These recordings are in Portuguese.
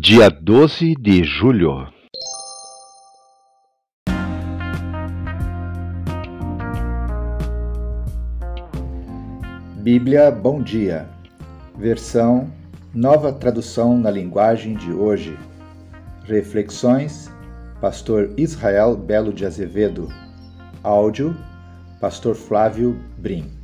Dia 12 de julho. Bíblia Bom Dia, versão Nova Tradução na Linguagem de Hoje. Reflexões, Pastor Israel Belo de Azevedo. Áudio, Pastor Flávio Brim.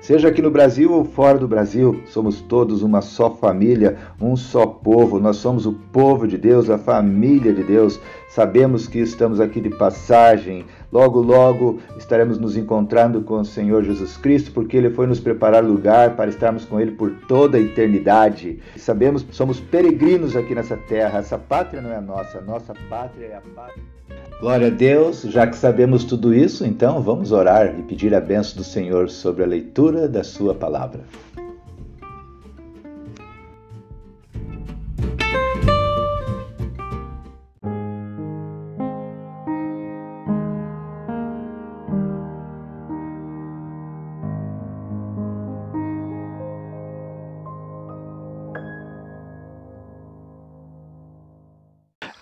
Seja aqui no Brasil ou fora do Brasil, somos todos uma só família, um só povo. Nós somos o povo de Deus, a família de Deus. Sabemos que estamos aqui de passagem. Logo, logo estaremos nos encontrando com o Senhor Jesus Cristo, porque Ele foi nos preparar lugar para estarmos com Ele por toda a eternidade. Sabemos que somos peregrinos aqui nessa terra. Essa pátria não é nossa, a nossa pátria é a pátria. Glória a Deus, já que sabemos tudo isso, então vamos orar e pedir a benção do Senhor sobre a leitura da Sua palavra.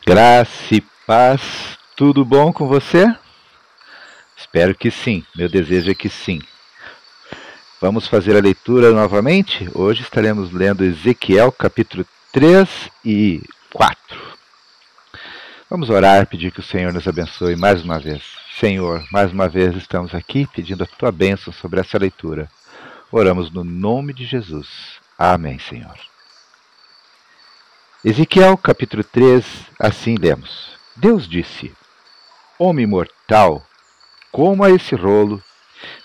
Graça e paz tudo bom com você? Espero que sim, meu desejo é que sim. Vamos fazer a leitura novamente? Hoje estaremos lendo Ezequiel capítulo 3 e 4. Vamos orar, pedir que o Senhor nos abençoe mais uma vez. Senhor, mais uma vez estamos aqui pedindo a tua bênção sobre essa leitura. Oramos no nome de Jesus. Amém, Senhor. Ezequiel capítulo 3, assim lemos. Deus disse: Homem mortal, coma esse rolo,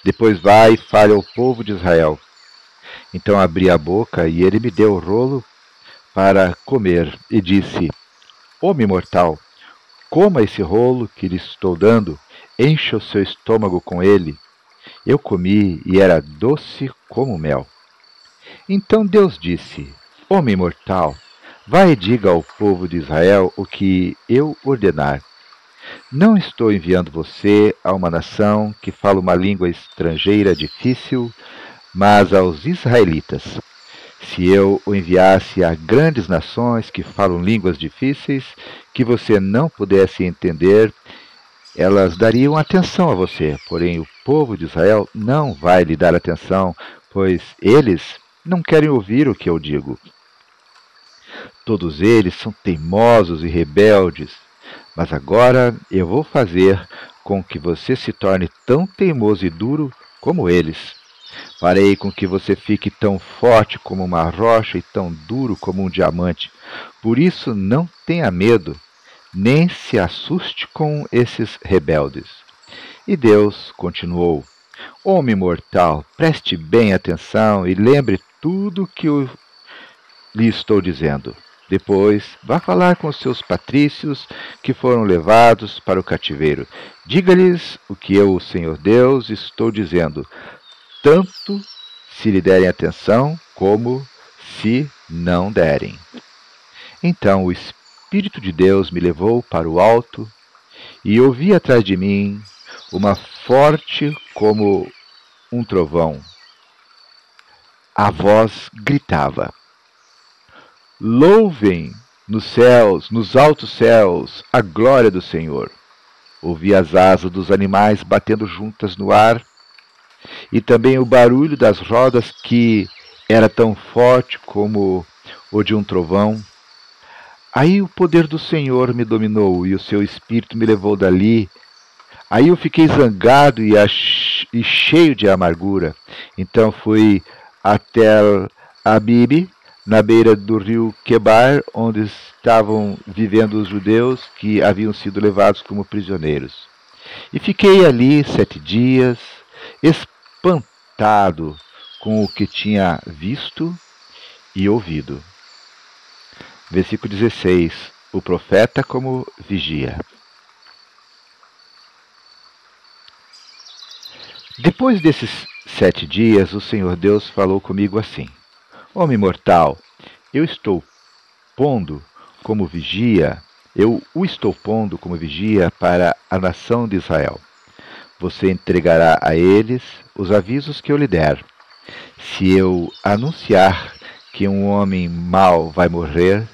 depois vai e fale ao povo de Israel. Então abri a boca e ele me deu o rolo para comer e disse: Homem mortal, coma esse rolo que lhe estou dando, encha o seu estômago com ele. Eu comi e era doce como mel. Então Deus disse: Homem mortal, vai e diga ao povo de Israel o que eu ordenar. Não estou enviando você a uma nação que fala uma língua estrangeira difícil, mas aos israelitas. Se eu o enviasse a grandes nações que falam línguas difíceis, que você não pudesse entender, elas dariam atenção a você, porém o povo de Israel não vai lhe dar atenção, pois eles não querem ouvir o que eu digo. Todos eles são teimosos e rebeldes, mas agora eu vou fazer com que você se torne tão teimoso e duro como eles. Farei com que você fique tão forte como uma rocha e tão duro como um diamante. Por isso, não tenha medo, nem se assuste com esses rebeldes. E Deus continuou: Homem mortal, preste bem atenção e lembre tudo que eu lhe estou dizendo. Depois, vá falar com os seus patrícios que foram levados para o cativeiro. Diga-lhes o que eu, o Senhor Deus, estou dizendo, tanto se lhe derem atenção, como se não derem. Então o Espírito de Deus me levou para o alto e ouvi atrás de mim uma forte como um trovão. A voz gritava: Louvem nos céus, nos altos céus, a glória do Senhor. Ouvi as asas dos animais batendo juntas no ar, e também o barulho das rodas que era tão forte como o de um trovão. Aí o poder do Senhor me dominou e o seu espírito me levou dali. Aí eu fiquei zangado e, e cheio de amargura. Então fui até Abibe, na beira do rio Quebar, onde estavam vivendo os judeus que haviam sido levados como prisioneiros. E fiquei ali sete dias, espantado com o que tinha visto e ouvido. Versículo 16: O profeta como vigia. Depois desses sete dias, o Senhor Deus falou comigo assim: Homem mortal, eu estou pondo como vigia, eu o estou pondo como vigia para a nação de Israel. Você entregará a eles os avisos que eu lhe der. Se eu anunciar que um homem mau vai morrer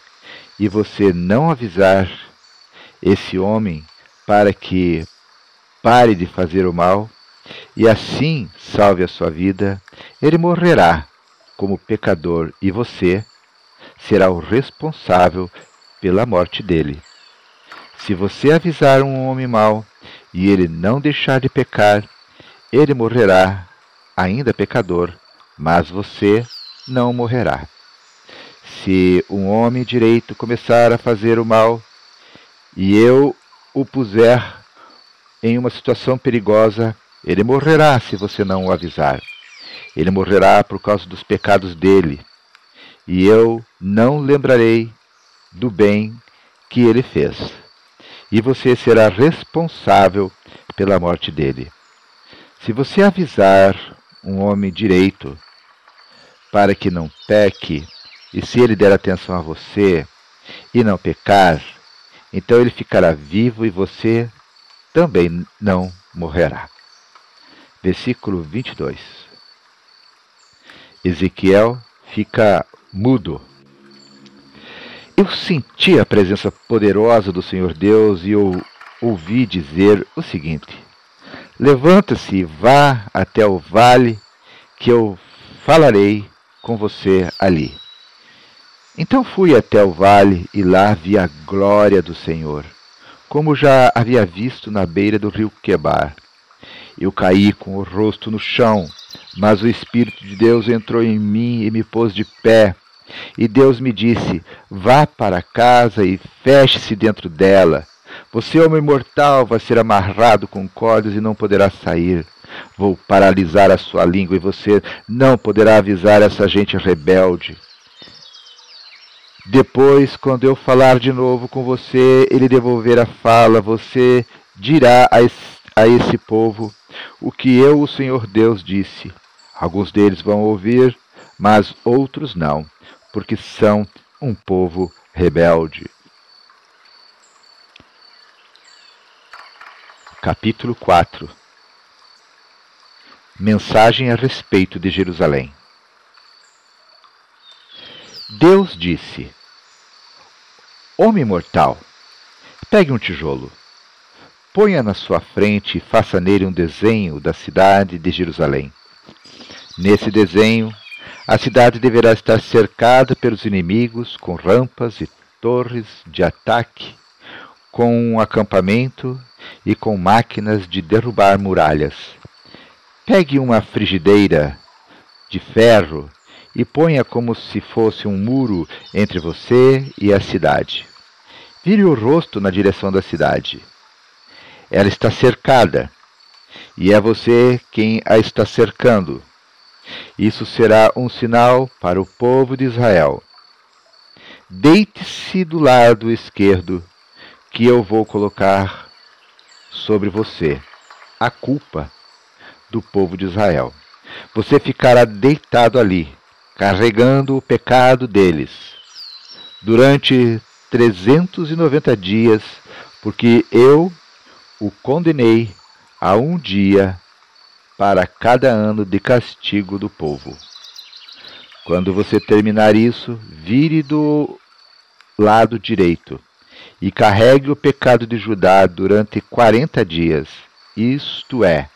e você não avisar esse homem para que pare de fazer o mal e assim salve a sua vida, ele morrerá como pecador e você será o responsável pela morte dele. Se você avisar um homem mau e ele não deixar de pecar, ele morrerá ainda pecador, mas você não morrerá. Se um homem direito começar a fazer o mal e eu o puser em uma situação perigosa, ele morrerá se você não o avisar. Ele morrerá por causa dos pecados dele, e eu não lembrarei do bem que ele fez. E você será responsável pela morte dele. Se você avisar um homem direito para que não peque, e se ele der atenção a você e não pecar, então ele ficará vivo e você também não morrerá. Versículo 22. Ezequiel fica mudo. Eu senti a presença poderosa do Senhor Deus e eu ouvi dizer o seguinte: Levanta-se e vá até o vale, que eu falarei com você ali. Então fui até o vale e lá vi a glória do Senhor, como já havia visto na beira do rio Quebar. Eu caí com o rosto no chão, mas o Espírito de Deus entrou em mim e me pôs de pé. E Deus me disse: Vá para casa e feche-se dentro dela. Você, homem mortal, vai ser amarrado com cordas e não poderá sair. Vou paralisar a sua língua e você não poderá avisar essa gente rebelde. Depois, quando eu falar de novo com você, ele devolver a fala, você dirá a a esse povo o que eu, o Senhor Deus, disse. Alguns deles vão ouvir, mas outros não, porque são um povo rebelde. Capítulo 4 Mensagem a respeito de Jerusalém. Deus disse: Homem mortal, pegue um tijolo, ponha na sua frente e faça nele um desenho da cidade de Jerusalém. Nesse desenho, a cidade deverá estar cercada pelos inimigos com rampas e torres de ataque, com um acampamento e com máquinas de derrubar muralhas. Pegue uma frigideira de ferro e ponha como se fosse um muro entre você e a cidade. Vire o rosto na direção da cidade. Ela está cercada, e é você quem a está cercando. Isso será um sinal para o povo de Israel. Deite-se do lado esquerdo, que eu vou colocar sobre você a culpa do povo de Israel. Você ficará deitado ali, carregando o pecado deles, durante trezentos e noventa dias, porque eu o condenei a um dia para cada ano de castigo do povo. Quando você terminar isso, vire do lado direito e carregue o pecado de Judá durante quarenta dias, isto é,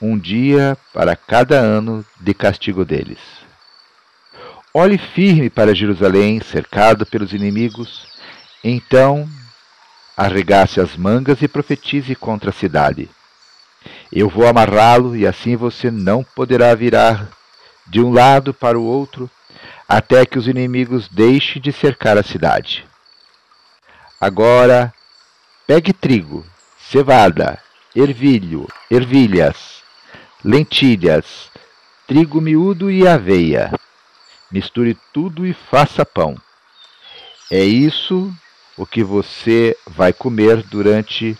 um dia para cada ano de castigo deles. Olhe firme para Jerusalém, cercado pelos inimigos, então arregace as mangas e profetize contra a cidade. Eu vou amarrá-lo e assim você não poderá virar de um lado para o outro até que os inimigos deixem de cercar a cidade. Agora, pegue trigo, cevada ervilho, ervilhas, lentilhas, trigo miúdo e aveia. Misture tudo e faça pão. É isso o que você vai comer durante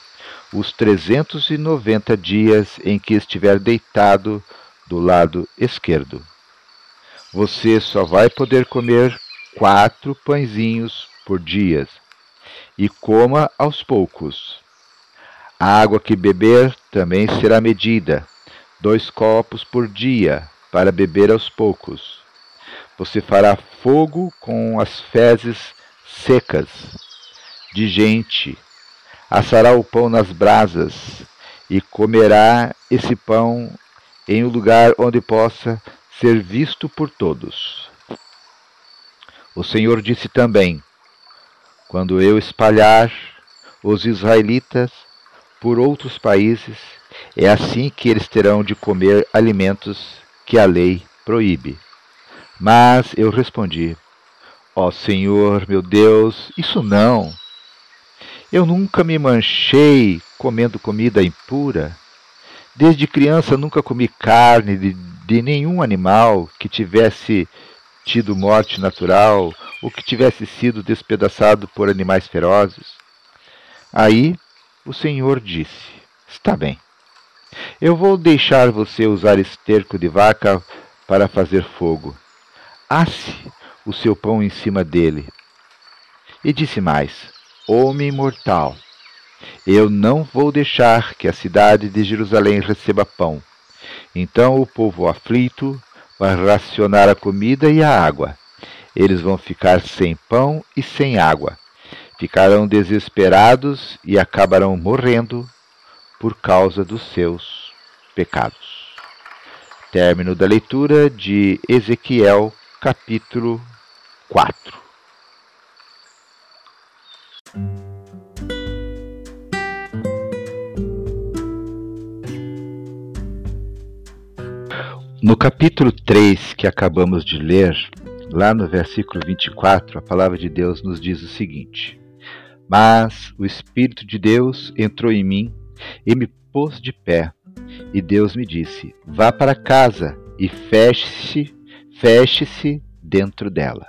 os 390 dias em que estiver deitado do lado esquerdo. Você só vai poder comer quatro pãezinhos por dia e coma aos poucos. A água que beber também será medida, dois copos por dia, para beber aos poucos. Você fará fogo com as fezes secas de gente, assará o pão nas brasas e comerá esse pão em um lugar onde possa ser visto por todos. O Senhor disse também: Quando eu espalhar os israelitas por outros países, é assim que eles terão de comer alimentos que a lei proíbe. Mas eu respondi: Ó oh, Senhor, meu Deus, isso não. Eu nunca me manchei comendo comida impura. Desde criança nunca comi carne de, de nenhum animal que tivesse tido morte natural ou que tivesse sido despedaçado por animais ferozes. Aí o Senhor disse: Está bem. Eu vou deixar você usar esterco de vaca para fazer fogo. Asse o seu pão em cima dele. E disse mais: Homem mortal, eu não vou deixar que a cidade de Jerusalém receba pão. Então o povo aflito vai racionar a comida e a água. Eles vão ficar sem pão e sem água. Ficarão desesperados e acabarão morrendo por causa dos seus pecados. Término da leitura de Ezequiel, capítulo 4. Capítulo 3 que acabamos de ler, lá no versículo 24, a palavra de Deus nos diz o seguinte: Mas o Espírito de Deus entrou em mim e me pôs de pé, e Deus me disse: Vá para casa e feche-se, feche-se dentro dela.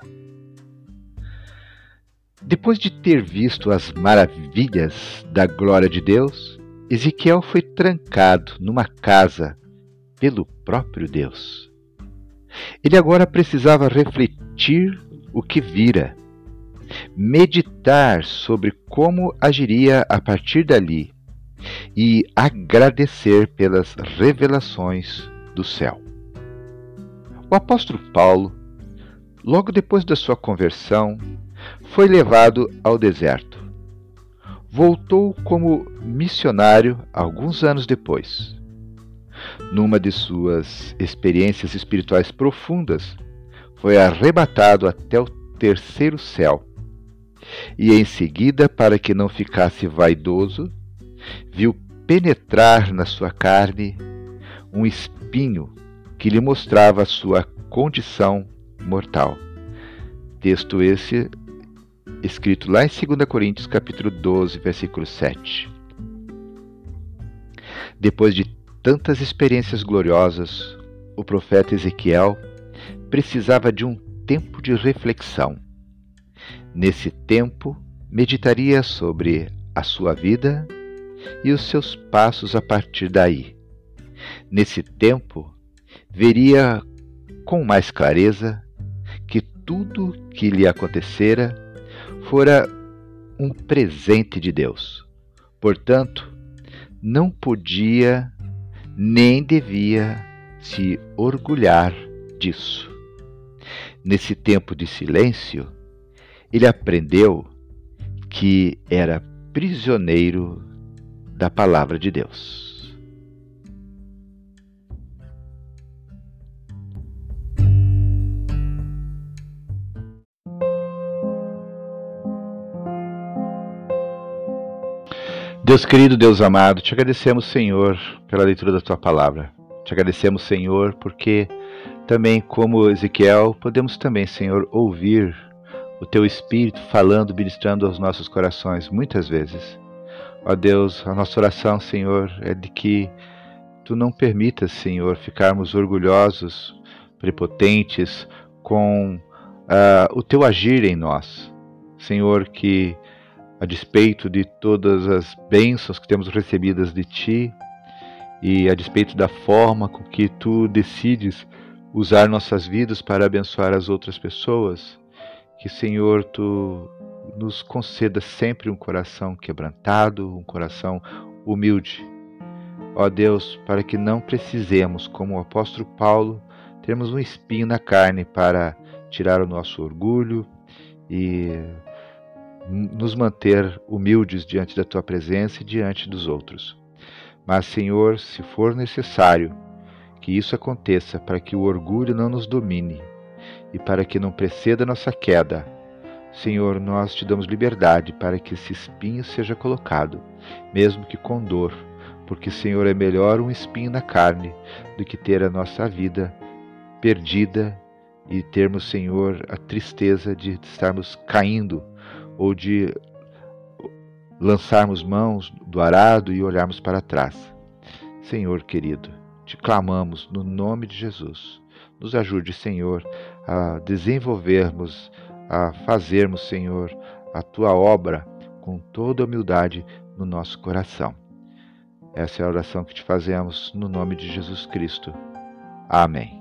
Depois de ter visto as maravilhas da glória de Deus, Ezequiel foi trancado numa casa pelo próprio Deus. Ele agora precisava refletir o que vira, meditar sobre como agiria a partir dali e agradecer pelas revelações do céu. O apóstolo Paulo, logo depois da sua conversão, foi levado ao deserto. Voltou como missionário alguns anos depois numa de suas experiências espirituais profundas, foi arrebatado até o terceiro céu. E em seguida, para que não ficasse vaidoso, viu penetrar na sua carne um espinho que lhe mostrava sua condição mortal. Texto esse escrito lá em 2 Coríntios capítulo 12, versículo 7. Depois de tantas experiências gloriosas, o profeta Ezequiel precisava de um tempo de reflexão. Nesse tempo, meditaria sobre a sua vida e os seus passos a partir daí. Nesse tempo, veria com mais clareza que tudo que lhe acontecera fora um presente de Deus. Portanto, não podia nem devia se orgulhar disso. Nesse tempo de silêncio, ele aprendeu que era prisioneiro da palavra de Deus. Deus querido, Deus amado, te agradecemos, Senhor, pela leitura da tua palavra. Te agradecemos, Senhor, porque também, como Ezequiel, podemos também, Senhor, ouvir o teu Espírito falando, ministrando aos nossos corações muitas vezes. Ó Deus, a nossa oração, Senhor, é de que tu não permitas, Senhor, ficarmos orgulhosos, prepotentes com uh, o teu agir em nós. Senhor, que a despeito de todas as bênçãos que temos recebidas de ti e a despeito da forma com que tu decides usar nossas vidas para abençoar as outras pessoas, que, Senhor, tu nos conceda sempre um coração quebrantado, um coração humilde. Ó Deus, para que não precisemos, como o apóstolo Paulo, termos um espinho na carne para tirar o nosso orgulho e nos manter humildes diante da tua presença e diante dos outros. Mas, Senhor, se for necessário que isso aconteça para que o orgulho não nos domine e para que não preceda nossa queda, Senhor, nós te damos liberdade para que esse espinho seja colocado, mesmo que com dor, porque, Senhor, é melhor um espinho na carne do que ter a nossa vida perdida e termos, Senhor, a tristeza de estarmos caindo ou de lançarmos mãos do arado e olharmos para trás. Senhor querido, te clamamos no nome de Jesus. Nos ajude, Senhor, a desenvolvermos, a fazermos, Senhor, a tua obra com toda humildade no nosso coração. Essa é a oração que te fazemos no nome de Jesus Cristo. Amém.